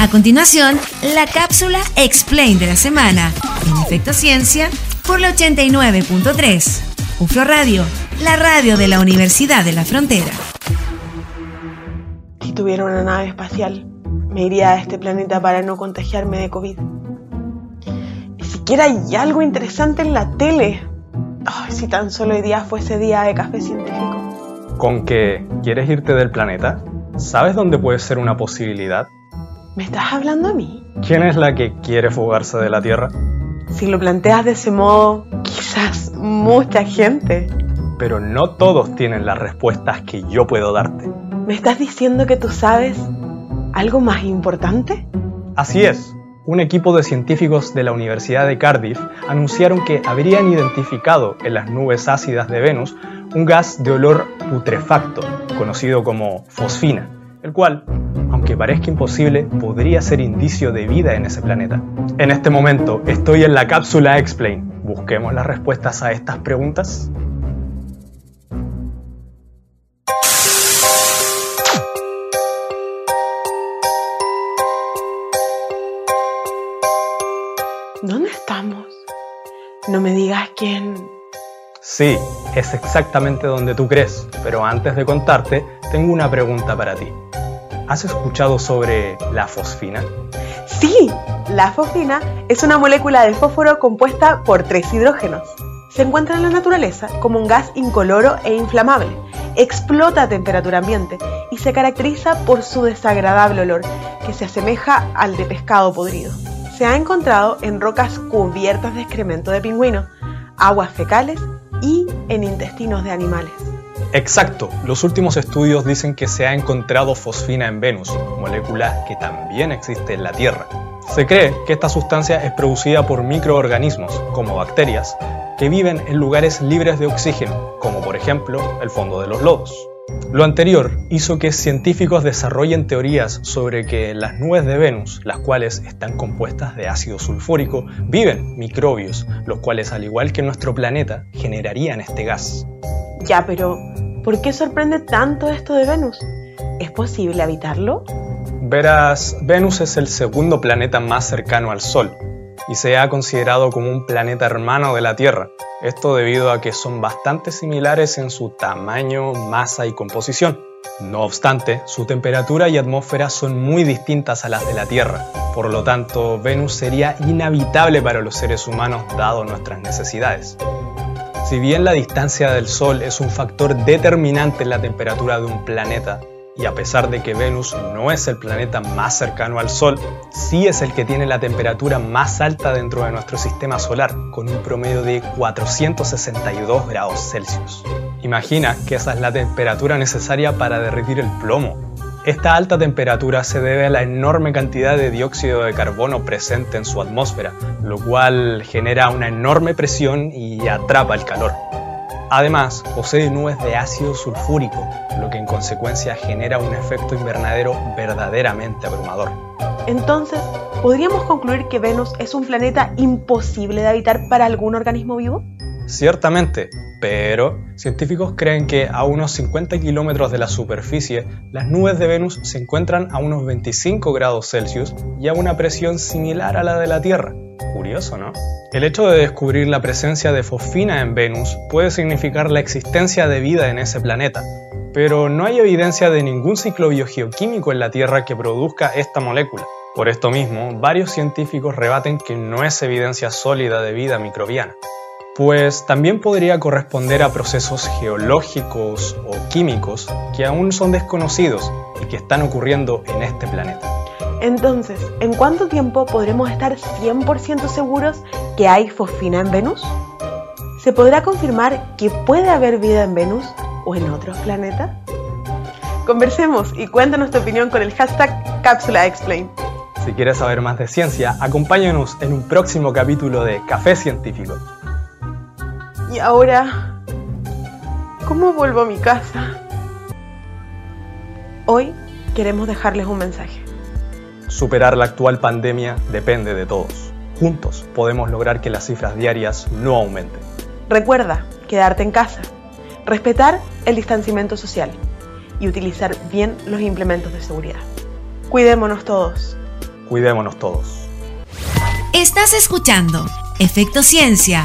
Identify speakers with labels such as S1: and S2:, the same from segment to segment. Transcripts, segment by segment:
S1: A continuación, la cápsula Explain de la semana, en Efecto Ciencia, por la 89.3. UFRO Radio, la radio de la Universidad de la Frontera.
S2: Si tuviera una nave espacial, me iría a este planeta para no contagiarme de COVID. Ni siquiera hay algo interesante en la tele. Ay, si tan solo hoy día fuese día de café científico.
S3: ¿Con que quieres irte del planeta? ¿Sabes dónde puede ser una posibilidad?
S2: ¿Me estás hablando a mí?
S3: ¿Quién es la que quiere fugarse de la Tierra?
S2: Si lo planteas de ese modo, quizás mucha gente.
S3: Pero no todos tienen las respuestas que yo puedo darte.
S2: ¿Me estás diciendo que tú sabes algo más importante?
S3: Así es. Un equipo de científicos de la Universidad de Cardiff anunciaron que habrían identificado en las nubes ácidas de Venus un gas de olor putrefacto, conocido como fosfina, el cual aunque parezca imposible, podría ser indicio de vida en ese planeta. En este momento estoy en la cápsula Explain. Busquemos las respuestas a estas preguntas.
S2: ¿Dónde estamos? No me digas quién.
S3: Sí, es exactamente donde tú crees, pero antes de contarte, tengo una pregunta para ti. ¿Has escuchado sobre la fosfina?
S2: Sí, la fosfina es una molécula de fósforo compuesta por tres hidrógenos. Se encuentra en la naturaleza como un gas incoloro e inflamable. Explota a temperatura ambiente y se caracteriza por su desagradable olor, que se asemeja al de pescado podrido. Se ha encontrado en rocas cubiertas de excremento de pingüino, aguas fecales y en intestinos de animales.
S3: Exacto, los últimos estudios dicen que se ha encontrado fosfina en Venus, molécula que también existe en la Tierra. Se cree que esta sustancia es producida por microorganismos, como bacterias, que viven en lugares libres de oxígeno, como por ejemplo el fondo de los lodos. Lo anterior hizo que científicos desarrollen teorías sobre que las nubes de Venus, las cuales están compuestas de ácido sulfúrico, viven microbios, los cuales al igual que nuestro planeta generarían este gas.
S2: Ya, pero ¿por qué sorprende tanto esto de Venus? ¿Es posible habitarlo?
S3: Verás, Venus es el segundo planeta más cercano al Sol y se ha considerado como un planeta hermano de la Tierra. Esto debido a que son bastante similares en su tamaño, masa y composición. No obstante, su temperatura y atmósfera son muy distintas a las de la Tierra. Por lo tanto, Venus sería inhabitable para los seres humanos dado nuestras necesidades. Si bien la distancia del Sol es un factor determinante en la temperatura de un planeta, y a pesar de que Venus no es el planeta más cercano al Sol, sí es el que tiene la temperatura más alta dentro de nuestro sistema solar, con un promedio de 462 grados Celsius. Imagina que esa es la temperatura necesaria para derretir el plomo, esta alta temperatura se debe a la enorme cantidad de dióxido de carbono presente en su atmósfera, lo cual genera una enorme presión y atrapa el calor. Además, posee nubes de ácido sulfúrico, lo que en consecuencia genera un efecto invernadero verdaderamente abrumador.
S2: Entonces, ¿podríamos concluir que Venus es un planeta imposible de habitar para algún organismo vivo?
S3: Ciertamente, pero científicos creen que a unos 50 kilómetros de la superficie, las nubes de Venus se encuentran a unos 25 grados Celsius y a una presión similar a la de la Tierra. Curioso, ¿no? El hecho de descubrir la presencia de fosfina en Venus puede significar la existencia de vida en ese planeta, pero no hay evidencia de ningún ciclo biogeoquímico en la Tierra que produzca esta molécula. Por esto mismo, varios científicos rebaten que no es evidencia sólida de vida microbiana pues también podría corresponder a procesos geológicos o químicos que aún son desconocidos y que están ocurriendo en este planeta.
S2: Entonces, ¿en cuánto tiempo podremos estar 100% seguros que hay fosfina en Venus? ¿Se podrá confirmar que puede haber vida en Venus o en otros planetas? Conversemos y cuéntanos tu opinión con el hashtag CápsulaExplain.
S3: Si quieres saber más de ciencia, acompáñanos en un próximo capítulo de Café Científico.
S2: Y ahora, ¿cómo vuelvo a mi casa? Hoy queremos dejarles un mensaje.
S3: Superar la actual pandemia depende de todos. Juntos podemos lograr que las cifras diarias no aumenten.
S2: Recuerda quedarte en casa, respetar el distanciamiento social y utilizar bien los implementos de seguridad. Cuidémonos todos.
S3: Cuidémonos todos.
S1: Estás escuchando Efecto Ciencia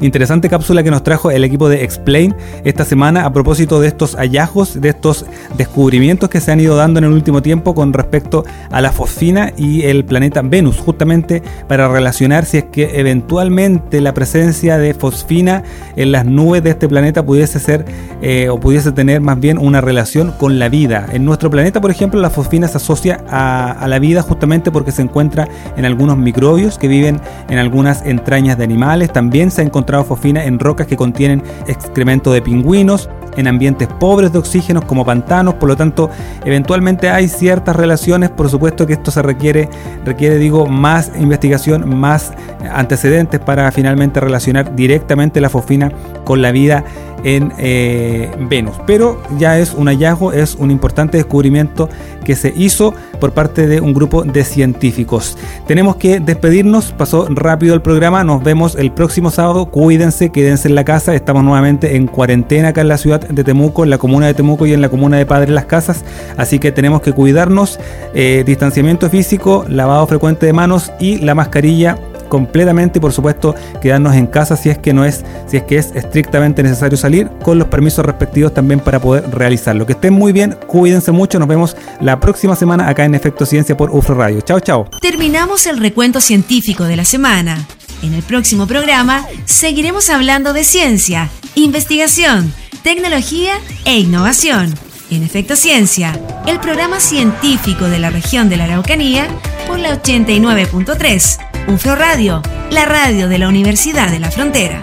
S4: Interesante cápsula que nos trajo el equipo de Explain esta semana a propósito de estos hallazgos, de estos descubrimientos que se han ido dando en el último tiempo con respecto a la fosfina y el planeta Venus, justamente para relacionar si es que eventualmente la presencia de fosfina en las nubes de este planeta pudiese ser eh, o pudiese tener más bien una relación con la vida. En nuestro planeta, por ejemplo, la fosfina se asocia a, a la vida justamente porque se encuentra en algunos microbios que viven en algunas entrañas de animales. También se ha encontrado fosfina en rocas que contienen excremento de pingüinos, en ambientes pobres de oxígeno como pantanos, por lo tanto, eventualmente hay ciertas relaciones, por supuesto que esto se requiere, requiere digo, más investigación, más antecedentes para finalmente relacionar directamente la fosfina con la vida en eh, Venus. Pero ya es un hallazgo, es un importante descubrimiento que se hizo por parte de un grupo de científicos. Tenemos que despedirnos, pasó rápido el programa, nos vemos el próximo sábado, cuídense, quédense en la casa, estamos nuevamente en cuarentena acá en la ciudad de Temuco, en la comuna de Temuco y en la comuna de Padre Las Casas, así que tenemos que cuidarnos, eh, distanciamiento físico, lavado frecuente de manos y la mascarilla completamente y por supuesto quedarnos en casa si es que no es, si es que es estrictamente necesario salir, con los permisos respectivos también para poder realizarlo. Que estén muy bien, cuídense mucho, nos vemos la próxima semana acá en Efecto Ciencia por UFRO Radio. Chao, chao.
S1: Terminamos el recuento científico de la semana. En el próximo programa seguiremos hablando de ciencia, investigación, tecnología e innovación. En Efecto Ciencia, el programa científico de la región de la Araucanía por la 89.3 UFRO Radio, la radio de la Universidad de la Frontera.